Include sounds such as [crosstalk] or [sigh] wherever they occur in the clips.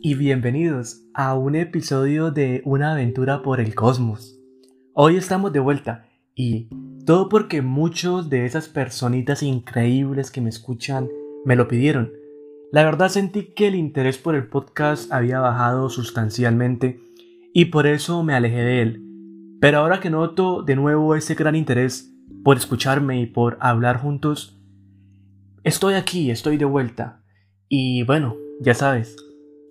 Y bienvenidos a un episodio de Una aventura por el cosmos. Hoy estamos de vuelta y todo porque muchos de esas personitas increíbles que me escuchan me lo pidieron. La verdad sentí que el interés por el podcast había bajado sustancialmente y por eso me alejé de él. Pero ahora que noto de nuevo ese gran interés por escucharme y por hablar juntos, estoy aquí, estoy de vuelta. Y bueno, ya sabes,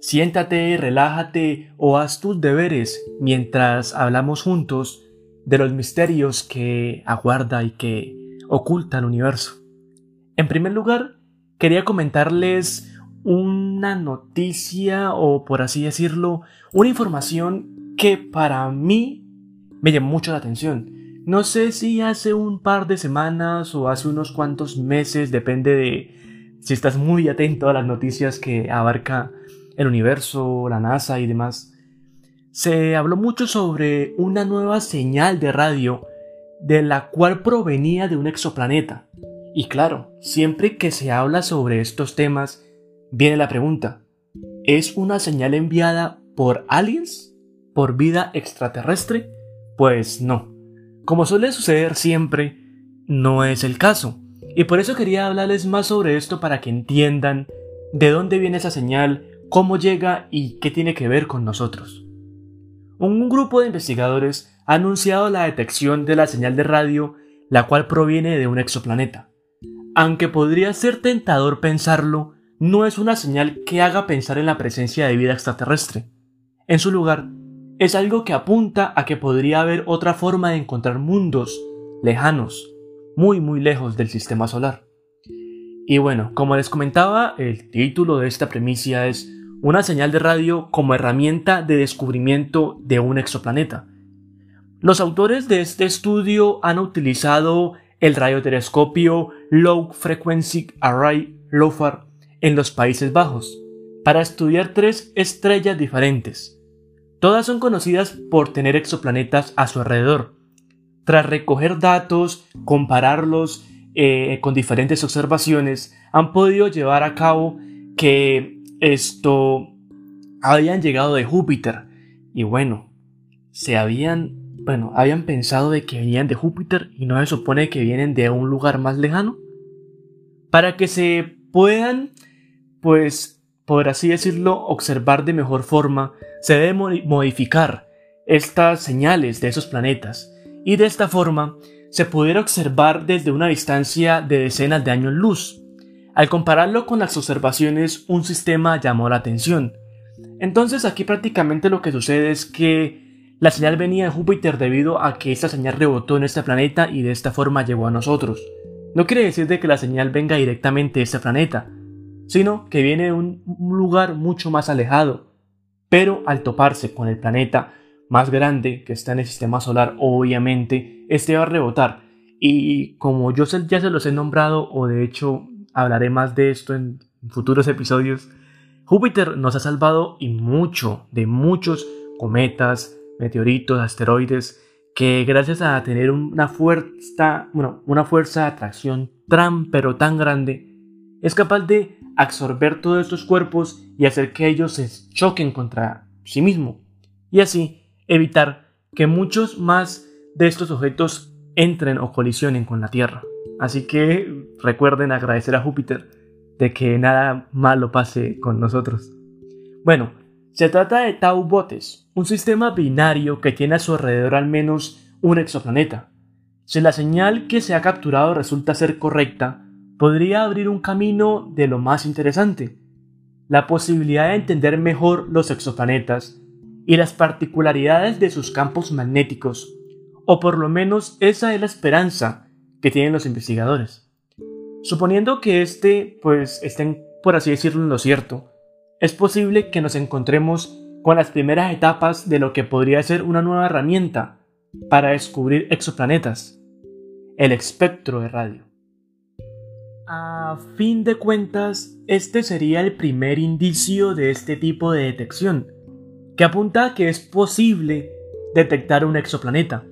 siéntate, relájate o haz tus deberes mientras hablamos juntos de los misterios que aguarda y que oculta el universo. En primer lugar, quería comentarles una noticia o por así decirlo, una información que para mí me llamó mucho la atención. No sé si hace un par de semanas o hace unos cuantos meses, depende de si estás muy atento a las noticias que abarca el universo, la NASA y demás, se habló mucho sobre una nueva señal de radio de la cual provenía de un exoplaneta. Y claro, siempre que se habla sobre estos temas, viene la pregunta, ¿es una señal enviada por aliens? ¿Por vida extraterrestre? Pues no. Como suele suceder siempre, no es el caso. Y por eso quería hablarles más sobre esto para que entiendan de dónde viene esa señal, cómo llega y qué tiene que ver con nosotros. Un grupo de investigadores ha anunciado la detección de la señal de radio, la cual proviene de un exoplaneta. Aunque podría ser tentador pensarlo, no es una señal que haga pensar en la presencia de vida extraterrestre. En su lugar, es algo que apunta a que podría haber otra forma de encontrar mundos lejanos, muy muy lejos del sistema solar. Y bueno, como les comentaba, el título de esta premisa es una señal de radio como herramienta de descubrimiento de un exoplaneta. Los autores de este estudio han utilizado el radiotelescopio Low Frequency Array LOFAR en los Países Bajos para estudiar tres estrellas diferentes. Todas son conocidas por tener exoplanetas a su alrededor, tras recoger datos, compararlos eh, con diferentes observaciones, han podido llevar a cabo que esto habían llegado de Júpiter. Y bueno, se habían, bueno, habían pensado de que venían de Júpiter y no se supone que vienen de un lugar más lejano. Para que se puedan, pues, por así decirlo, observar de mejor forma, se debe modificar estas señales de esos planetas y de esta forma se pudiera observar desde una distancia de decenas de años luz. Al compararlo con las observaciones, un sistema llamó la atención. Entonces aquí prácticamente lo que sucede es que la señal venía de Júpiter debido a que esta señal rebotó en este planeta y de esta forma llegó a nosotros. No quiere decir de que la señal venga directamente de este planeta, sino que viene de un lugar mucho más alejado. Pero al toparse con el planeta más grande que está en el sistema solar, obviamente, este va a rebotar. Y como yo ya se los he nombrado, o de hecho hablaré más de esto en futuros episodios, Júpiter nos ha salvado y mucho de muchos cometas, meteoritos, asteroides, que gracias a tener una fuerza, bueno, una fuerza de atracción tan pero tan grande, es capaz de absorber todos estos cuerpos y hacer que ellos se choquen contra sí mismo. Y así evitar que muchos más de estos objetos entren o colisionen con la Tierra. Así que recuerden agradecer a Júpiter de que nada malo pase con nosotros. Bueno, se trata de Tau Botes, un sistema binario que tiene a su alrededor al menos un exoplaneta. Si la señal que se ha capturado resulta ser correcta, podría abrir un camino de lo más interesante, la posibilidad de entender mejor los exoplanetas y las particularidades de sus campos magnéticos, o por lo menos esa es la esperanza que tienen los investigadores. Suponiendo que este, pues, estén, por así decirlo, en lo cierto, es posible que nos encontremos con las primeras etapas de lo que podría ser una nueva herramienta para descubrir exoplanetas, el espectro de radio. A fin de cuentas, este sería el primer indicio de este tipo de detección, que apunta a que es posible detectar un exoplaneta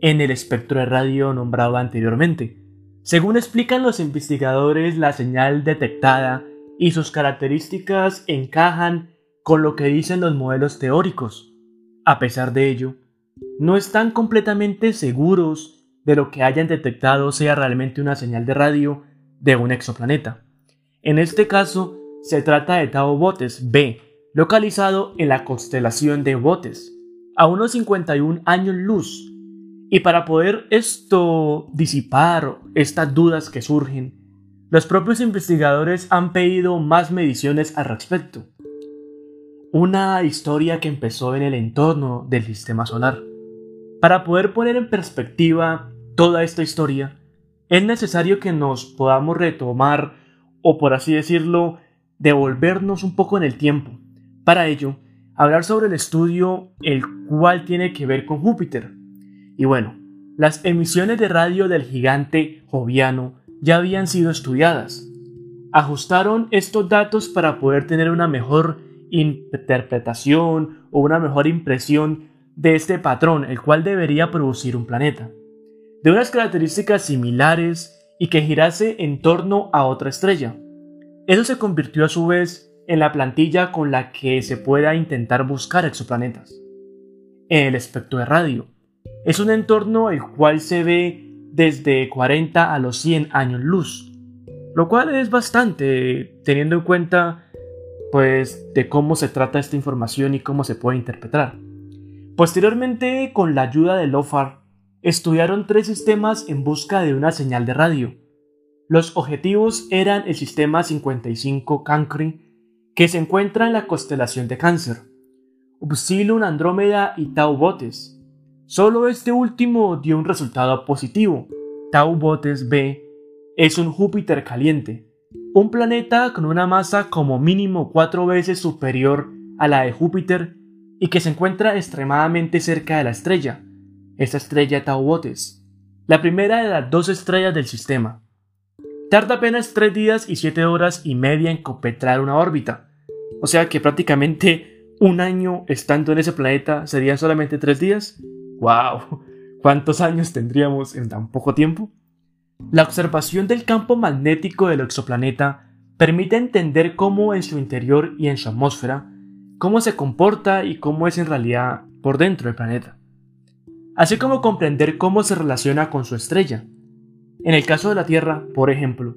en el espectro de radio nombrado anteriormente. Según explican los investigadores, la señal detectada y sus características encajan con lo que dicen los modelos teóricos. A pesar de ello, no están completamente seguros de lo que hayan detectado sea realmente una señal de radio de un exoplaneta. En este caso, se trata de Tau Botes B, localizado en la constelación de Botes, a unos 51 años luz. Y para poder esto disipar estas dudas que surgen, los propios investigadores han pedido más mediciones al respecto. Una historia que empezó en el entorno del sistema solar. Para poder poner en perspectiva toda esta historia, es necesario que nos podamos retomar, o por así decirlo, devolvernos un poco en el tiempo. Para ello, hablar sobre el estudio el cual tiene que ver con Júpiter. Y bueno, las emisiones de radio del gigante joviano ya habían sido estudiadas. Ajustaron estos datos para poder tener una mejor interpretación o una mejor impresión de este patrón, el cual debería producir un planeta, de unas características similares y que girase en torno a otra estrella. Eso se convirtió a su vez en la plantilla con la que se pueda intentar buscar exoplanetas. El espectro de radio es un entorno el cual se ve desde 40 a los 100 años luz, lo cual es bastante teniendo en cuenta pues de cómo se trata esta información y cómo se puede interpretar. Posteriormente, con la ayuda de LOFAR, estudiaron tres sistemas en busca de una señal de radio, los objetivos eran el sistema 55 Cancri, que se encuentra en la constelación de Cáncer, Upsilon Andrómeda y Tau Botes. Solo este último dio un resultado positivo. Tau Botes B es un Júpiter caliente, un planeta con una masa como mínimo cuatro veces superior a la de Júpiter y que se encuentra extremadamente cerca de la estrella, esta estrella Tau Botes, la primera de las dos estrellas del sistema. Tarda apenas 3 días y 7 horas y media en completar una órbita. O sea que prácticamente un año estando en ese planeta serían solamente 3 días. ¡Wow! [laughs] ¿Cuántos años tendríamos en tan poco tiempo? La observación del campo magnético del exoplaneta permite entender cómo en su interior y en su atmósfera, cómo se comporta y cómo es en realidad por dentro del planeta. Así como comprender cómo se relaciona con su estrella, en el caso de la Tierra, por ejemplo,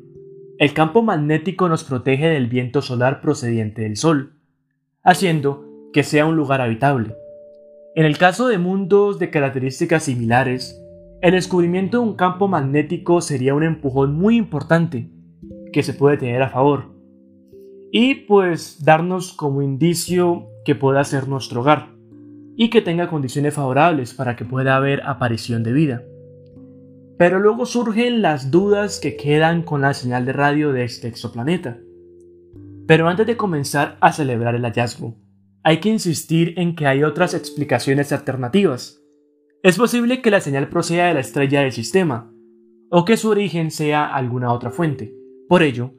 el campo magnético nos protege del viento solar procedente del Sol, haciendo que sea un lugar habitable. En el caso de mundos de características similares, el descubrimiento de un campo magnético sería un empujón muy importante que se puede tener a favor y pues darnos como indicio que pueda ser nuestro hogar y que tenga condiciones favorables para que pueda haber aparición de vida. Pero luego surgen las dudas que quedan con la señal de radio de este exoplaneta. Pero antes de comenzar a celebrar el hallazgo, hay que insistir en que hay otras explicaciones alternativas. Es posible que la señal proceda de la estrella del sistema, o que su origen sea alguna otra fuente. Por ello,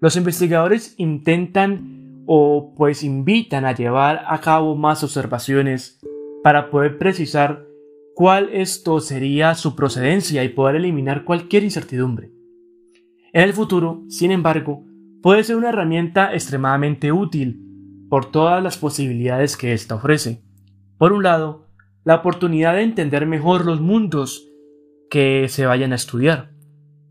los investigadores intentan o pues invitan a llevar a cabo más observaciones para poder precisar cuál esto sería su procedencia y poder eliminar cualquier incertidumbre. En el futuro, sin embargo, puede ser una herramienta extremadamente útil por todas las posibilidades que ésta ofrece. Por un lado, la oportunidad de entender mejor los mundos que se vayan a estudiar.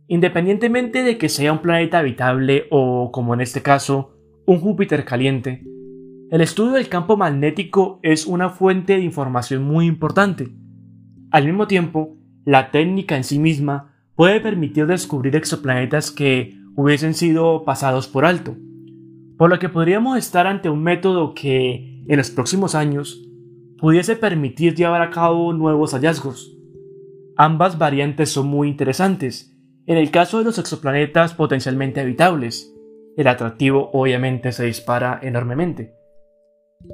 Independientemente de que sea un planeta habitable o, como en este caso, un Júpiter caliente, el estudio del campo magnético es una fuente de información muy importante al mismo tiempo, la técnica en sí misma puede permitir descubrir exoplanetas que hubiesen sido pasados por alto, por lo que podríamos estar ante un método que, en los próximos años, pudiese permitir llevar a cabo nuevos hallazgos. Ambas variantes son muy interesantes. En el caso de los exoplanetas potencialmente habitables, el atractivo obviamente se dispara enormemente.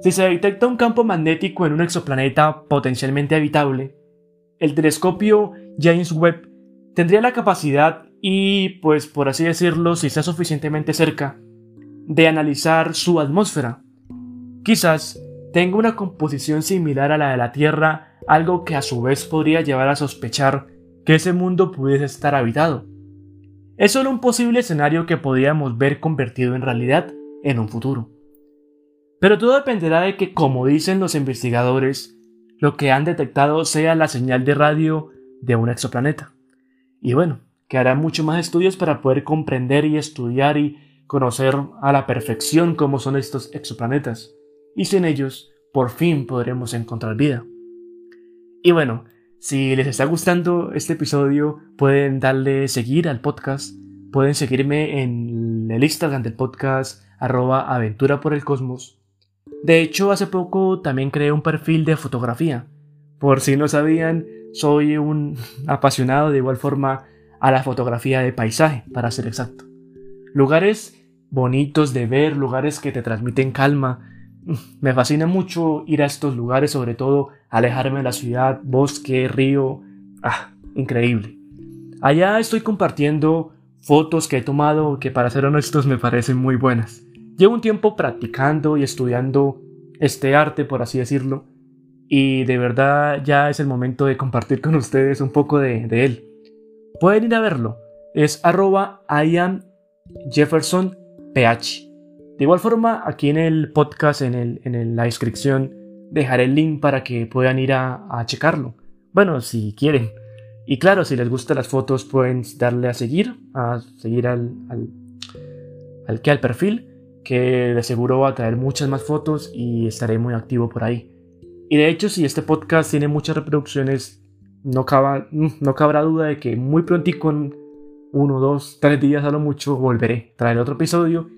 Si se detecta un campo magnético en un exoplaneta potencialmente habitable, el telescopio James Webb tendría la capacidad y, pues por así decirlo, si está suficientemente cerca, de analizar su atmósfera. Quizás tenga una composición similar a la de la Tierra, algo que a su vez podría llevar a sospechar que ese mundo pudiese estar habitado. Es solo un posible escenario que podríamos ver convertido en realidad en un futuro. Pero todo dependerá de que, como dicen los investigadores, lo que han detectado sea la señal de radio de un exoplaneta. Y bueno, que hará mucho más estudios para poder comprender y estudiar y conocer a la perfección cómo son estos exoplanetas. Y sin ellos, por fin podremos encontrar vida. Y bueno, si les está gustando este episodio, pueden darle seguir al podcast, pueden seguirme en el Instagram del podcast arroba aventura por el cosmos. De hecho, hace poco también creé un perfil de fotografía. Por si no sabían, soy un [laughs] apasionado de igual forma a la fotografía de paisaje, para ser exacto. Lugares bonitos de ver, lugares que te transmiten calma. [laughs] Me fascina mucho ir a estos lugares, sobre todo alejarme de la ciudad, bosque, río. Ah, increíble. Allá estoy compartiendo fotos que he tomado que para ser honestos me parecen muy buenas. Llevo un tiempo practicando y estudiando este arte, por así decirlo, y de verdad ya es el momento de compartir con ustedes un poco de, él. Pueden ir a verlo, es arroba Jefferson PH. De igual forma, aquí en el podcast, en, el, en la descripción, dejaré el link para que puedan ir a, checarlo. Bueno, si quieren. Y claro, si les gustan las fotos, pueden darle a seguir, a seguir al, al, que al perfil que de seguro va a traer muchas más fotos y estaré muy activo por ahí. Y de hecho, si este podcast tiene muchas reproducciones, no, no cabrá duda de que muy pronto con uno, dos, tres días a lo mucho volveré, traer otro episodio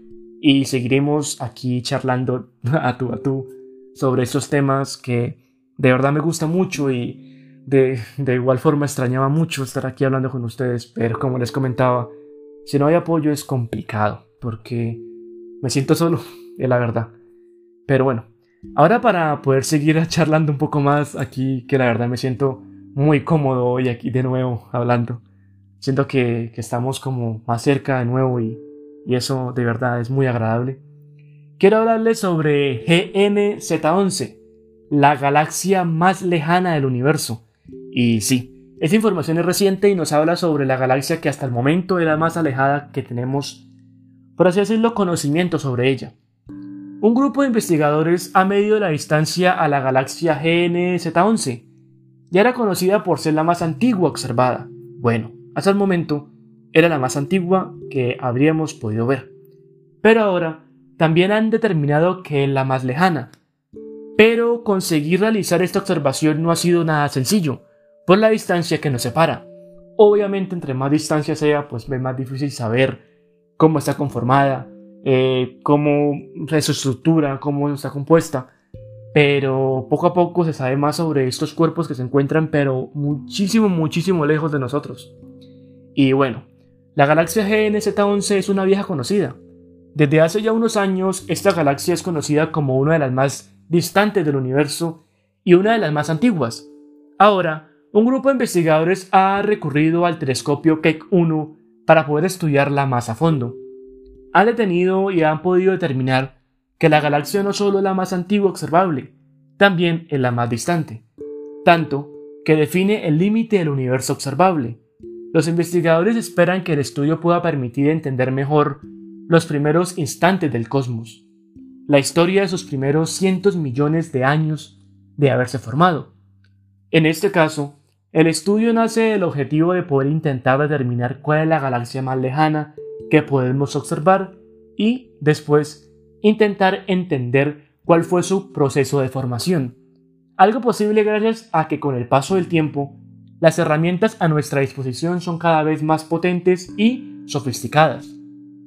y seguiremos aquí charlando [laughs] a tú a tú sobre estos temas que de verdad me gusta mucho y de, de igual forma extrañaba mucho estar aquí hablando con ustedes, pero como les comentaba, si no hay apoyo es complicado porque me siento solo, [laughs] es la verdad. Pero bueno, ahora para poder seguir [laughs] charlando un poco más aquí, que la verdad me siento muy cómodo hoy aquí de nuevo hablando. Siento que, estamos como más cerca de nuevo y, y eso de verdad es muy agradable. Quiero hablarles sobre GNZ11, la galaxia más lejana del universo. Y sí, esta información es reciente y nos habla sobre la galaxia que hasta el momento era más alejada que tenemos por así decirlo, conocimiento sobre ella. Un grupo de investigadores ha medido la distancia a la galaxia GNZ11. Ya era conocida por ser la más antigua observada. Bueno, hasta el momento era la más antigua que habríamos podido ver. Pero ahora también han determinado que es la más lejana. Pero conseguir realizar esta observación no ha sido nada sencillo, por la distancia que nos separa. Obviamente, entre más distancia sea, pues es más difícil saber cómo está conformada, eh, cómo es su estructura, cómo está compuesta. Pero poco a poco se sabe más sobre estos cuerpos que se encuentran, pero muchísimo, muchísimo lejos de nosotros. Y bueno, la galaxia GNZ11 es una vieja conocida. Desde hace ya unos años, esta galaxia es conocida como una de las más distantes del universo y una de las más antiguas. Ahora, un grupo de investigadores ha recurrido al telescopio Keck 1 para poder estudiarla más a fondo. Han detenido y han podido determinar que la galaxia no solo es la más antigua observable, también es la más distante, tanto que define el límite del universo observable. Los investigadores esperan que el estudio pueda permitir entender mejor los primeros instantes del cosmos, la historia de sus primeros cientos millones de años de haberse formado. En este caso, el estudio nace del objetivo de poder intentar determinar cuál es la galaxia más lejana que podemos observar y después intentar entender cuál fue su proceso de formación. Algo posible gracias a que con el paso del tiempo las herramientas a nuestra disposición son cada vez más potentes y sofisticadas.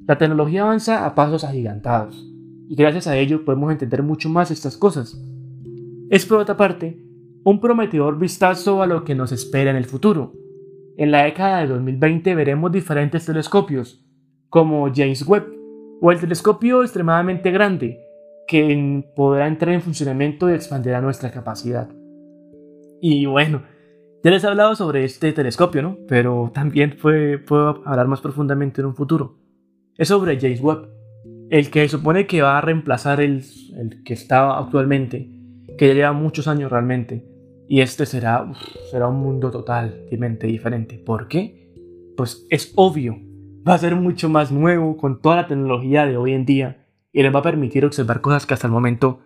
La tecnología avanza a pasos agigantados y gracias a ello podemos entender mucho más estas cosas. Es por otra parte un prometedor vistazo a lo que nos espera en el futuro. En la década de 2020 veremos diferentes telescopios, como James Webb, o el telescopio extremadamente grande, que podrá entrar en funcionamiento y expandirá nuestra capacidad. Y bueno, ya les he hablado sobre este telescopio, ¿no? Pero también puedo hablar más profundamente en un futuro. Es sobre James Webb, el que supone que va a reemplazar el, el que está actualmente, que ya lleva muchos años realmente y este será, será un mundo totalmente diferente. ¿Por qué? Pues es obvio. Va a ser mucho más nuevo con toda la tecnología de hoy en día y les va a permitir observar cosas que hasta el momento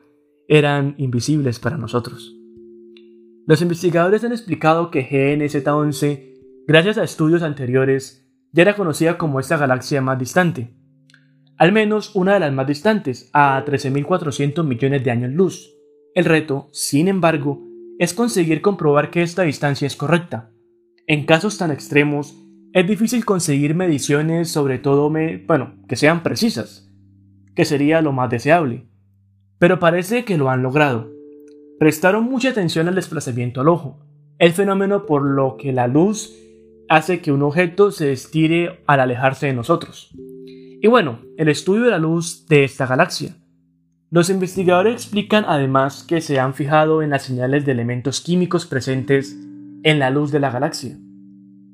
eran invisibles para nosotros. Los investigadores han explicado que GNZ11, gracias a estudios anteriores, ya era conocida como esta galaxia más distante, al menos una de las más distantes, a 13.400 millones de años luz. El reto, sin embargo, es conseguir comprobar que esta distancia es correcta. En casos tan extremos, es difícil conseguir mediciones, sobre todo, bueno, que sean precisas, que sería lo más deseable. Pero parece que lo han logrado. Prestaron mucha atención al desplazamiento al ojo, el fenómeno por lo que la luz hace que un objeto se estire al alejarse de nosotros. Y bueno, el estudio de la luz de esta galaxia. Los investigadores explican además que se han fijado en las señales de elementos químicos presentes en la luz de la galaxia.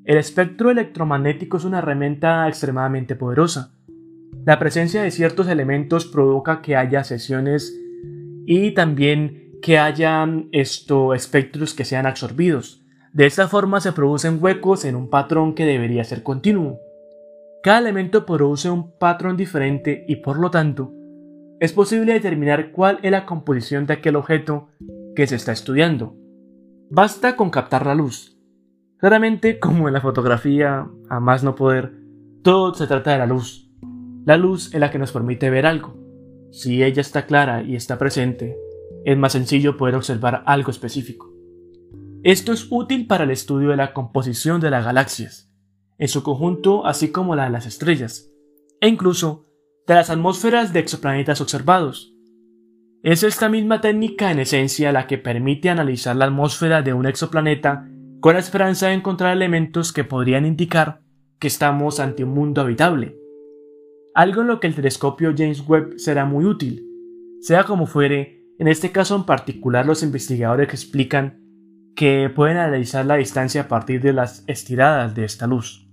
El espectro electromagnético es una herramienta extremadamente poderosa. La presencia de ciertos elementos provoca que haya sesiones y también que hayan estos espectros que sean absorbidos. De esta forma se producen huecos en un patrón que debería ser continuo. Cada elemento produce un patrón diferente y por lo tanto es posible determinar cuál es la composición de aquel objeto que se está estudiando. Basta con captar la luz. Claramente, como en la fotografía, a más no poder, todo se trata de la luz. La luz es la que nos permite ver algo. Si ella está clara y está presente, es más sencillo poder observar algo específico. Esto es útil para el estudio de la composición de las galaxias, en su conjunto así como la de las estrellas, e incluso de las atmósferas de exoplanetas observados. Es esta misma técnica en esencia la que permite analizar la atmósfera de un exoplaneta con la esperanza de encontrar elementos que podrían indicar que estamos ante un mundo habitable. Algo en lo que el telescopio James Webb será muy útil. Sea como fuere, en este caso en particular los investigadores explican que pueden analizar la distancia a partir de las estiradas de esta luz.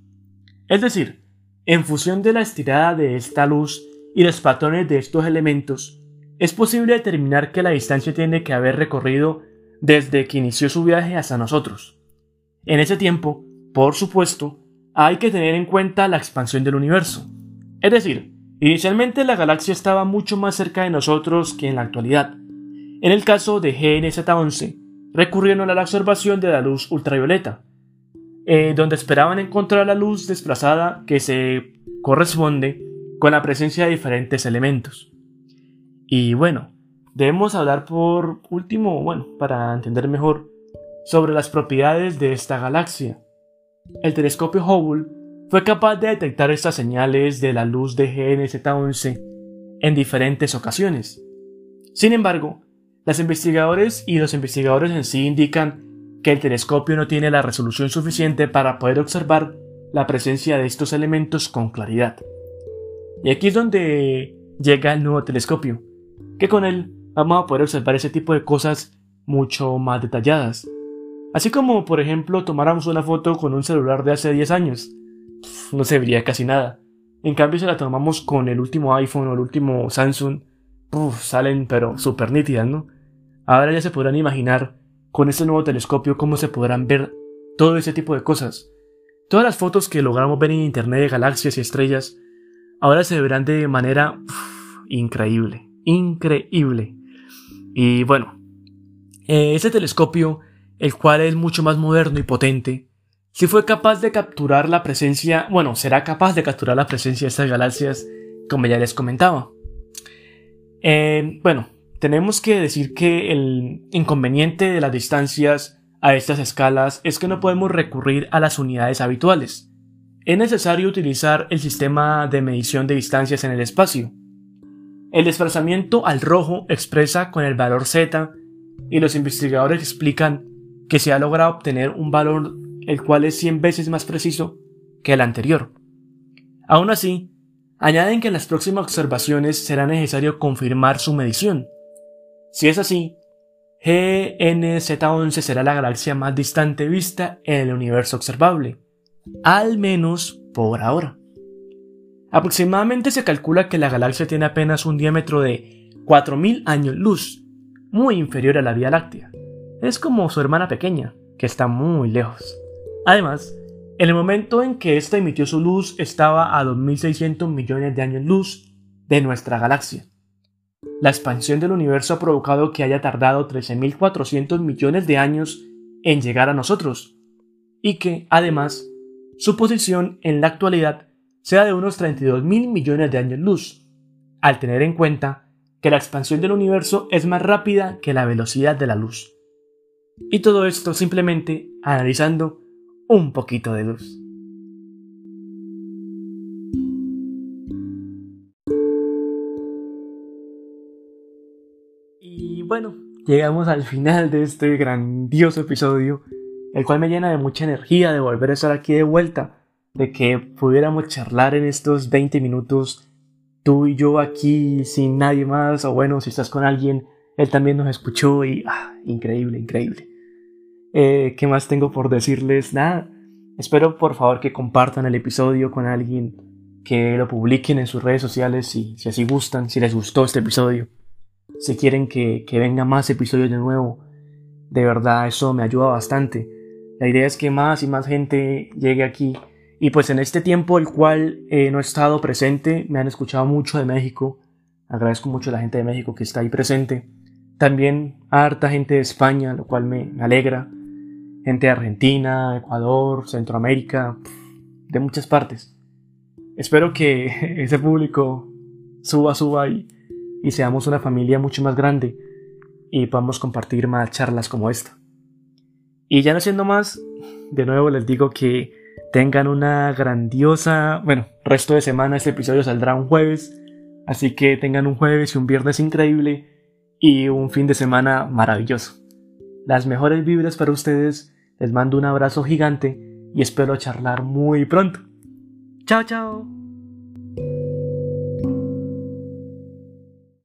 Es decir, en función de la estirada de esta luz y los patrones de estos elementos, es posible determinar que la distancia tiene que haber recorrido desde que inició su viaje hasta nosotros. En ese tiempo, por supuesto, hay que tener en cuenta la expansión del universo. Es decir, inicialmente la galaxia estaba mucho más cerca de nosotros que en la actualidad. En el caso de GNZ11, recurrieron a la observación de la luz ultravioleta, eh, donde esperaban encontrar la luz desplazada que se corresponde con la presencia de diferentes elementos. Y bueno, debemos hablar por último, bueno, para entender mejor, sobre las propiedades de esta galaxia. El telescopio Hubble fue capaz de detectar estas señales de la luz de GNZ11 en diferentes ocasiones. Sin embargo, los investigadores y los investigadores en sí indican que el telescopio no tiene la resolución suficiente para poder observar la presencia de estos elementos con claridad. Y aquí es donde llega el nuevo telescopio, que con él vamos a poder observar ese tipo de cosas mucho más detalladas. Así como, por ejemplo, tomáramos una foto con un celular de hace 10 años. No se vería casi nada. En cambio, si la tomamos con el último iPhone o el último Samsung, salen pero súper nítidas, ¿no? Ahora ya se podrán imaginar con este nuevo telescopio cómo se podrán ver todo ese tipo de cosas. Todas las fotos que logramos ver en internet de galaxias y estrellas ahora se verán de manera increíble, increíble. Y bueno, eh, ese telescopio, el cual es mucho más moderno y potente, si fue capaz de capturar la presencia, bueno, será capaz de capturar la presencia de estas galaxias, como ya les comentaba. Eh, bueno, tenemos que decir que el inconveniente de las distancias a estas escalas es que no podemos recurrir a las unidades habituales. Es necesario utilizar el sistema de medición de distancias en el espacio. El desplazamiento al rojo expresa con el valor z y los investigadores explican que se ha logrado obtener un valor el cual es 100 veces más preciso que el anterior. Aún así, añaden que en las próximas observaciones será necesario confirmar su medición si es así, GNZ11 será la galaxia más distante vista en el universo observable, al menos por ahora. Aproximadamente se calcula que la galaxia tiene apenas un diámetro de 4.000 años luz, muy inferior a la Vía Láctea. Es como su hermana pequeña, que está muy lejos. Además, en el momento en que ésta emitió su luz estaba a 2.600 millones de años luz de nuestra galaxia. La expansión del universo ha provocado que haya tardado 13.400 millones de años en llegar a nosotros, y que, además, su posición en la actualidad sea de unos 32.000 millones de años luz, al tener en cuenta que la expansión del universo es más rápida que la velocidad de la luz. Y todo esto simplemente analizando un poquito de luz. Y bueno, llegamos al final de este grandioso episodio, el cual me llena de mucha energía de volver a estar aquí de vuelta, de que pudiéramos charlar en estos 20 minutos, tú y yo aquí sin nadie más, o bueno, si estás con alguien, él también nos escuchó y ah, increíble, increíble. Eh, ¿Qué más tengo por decirles? Nada. Espero por favor que compartan el episodio con alguien, que lo publiquen en sus redes sociales si, si así gustan, si les gustó este episodio. Si quieren que, que venga más episodios de nuevo, de verdad eso me ayuda bastante. La idea es que más y más gente llegue aquí. Y pues en este tiempo el cual eh, no he estado presente, me han escuchado mucho de México. Agradezco mucho a la gente de México que está ahí presente. También a harta gente de España, lo cual me alegra gente de Argentina, Ecuador, Centroamérica, de muchas partes. Espero que [laughs] ese público suba, suba y, y seamos una familia mucho más grande y podamos compartir más charlas como esta. Y ya no siendo más, de nuevo les digo que tengan una grandiosa, bueno, resto de semana, este episodio saldrá un jueves, así que tengan un jueves y un viernes increíble y un fin de semana maravilloso las mejores vibras para ustedes, les mando un abrazo gigante y espero charlar muy pronto. Chao, chao.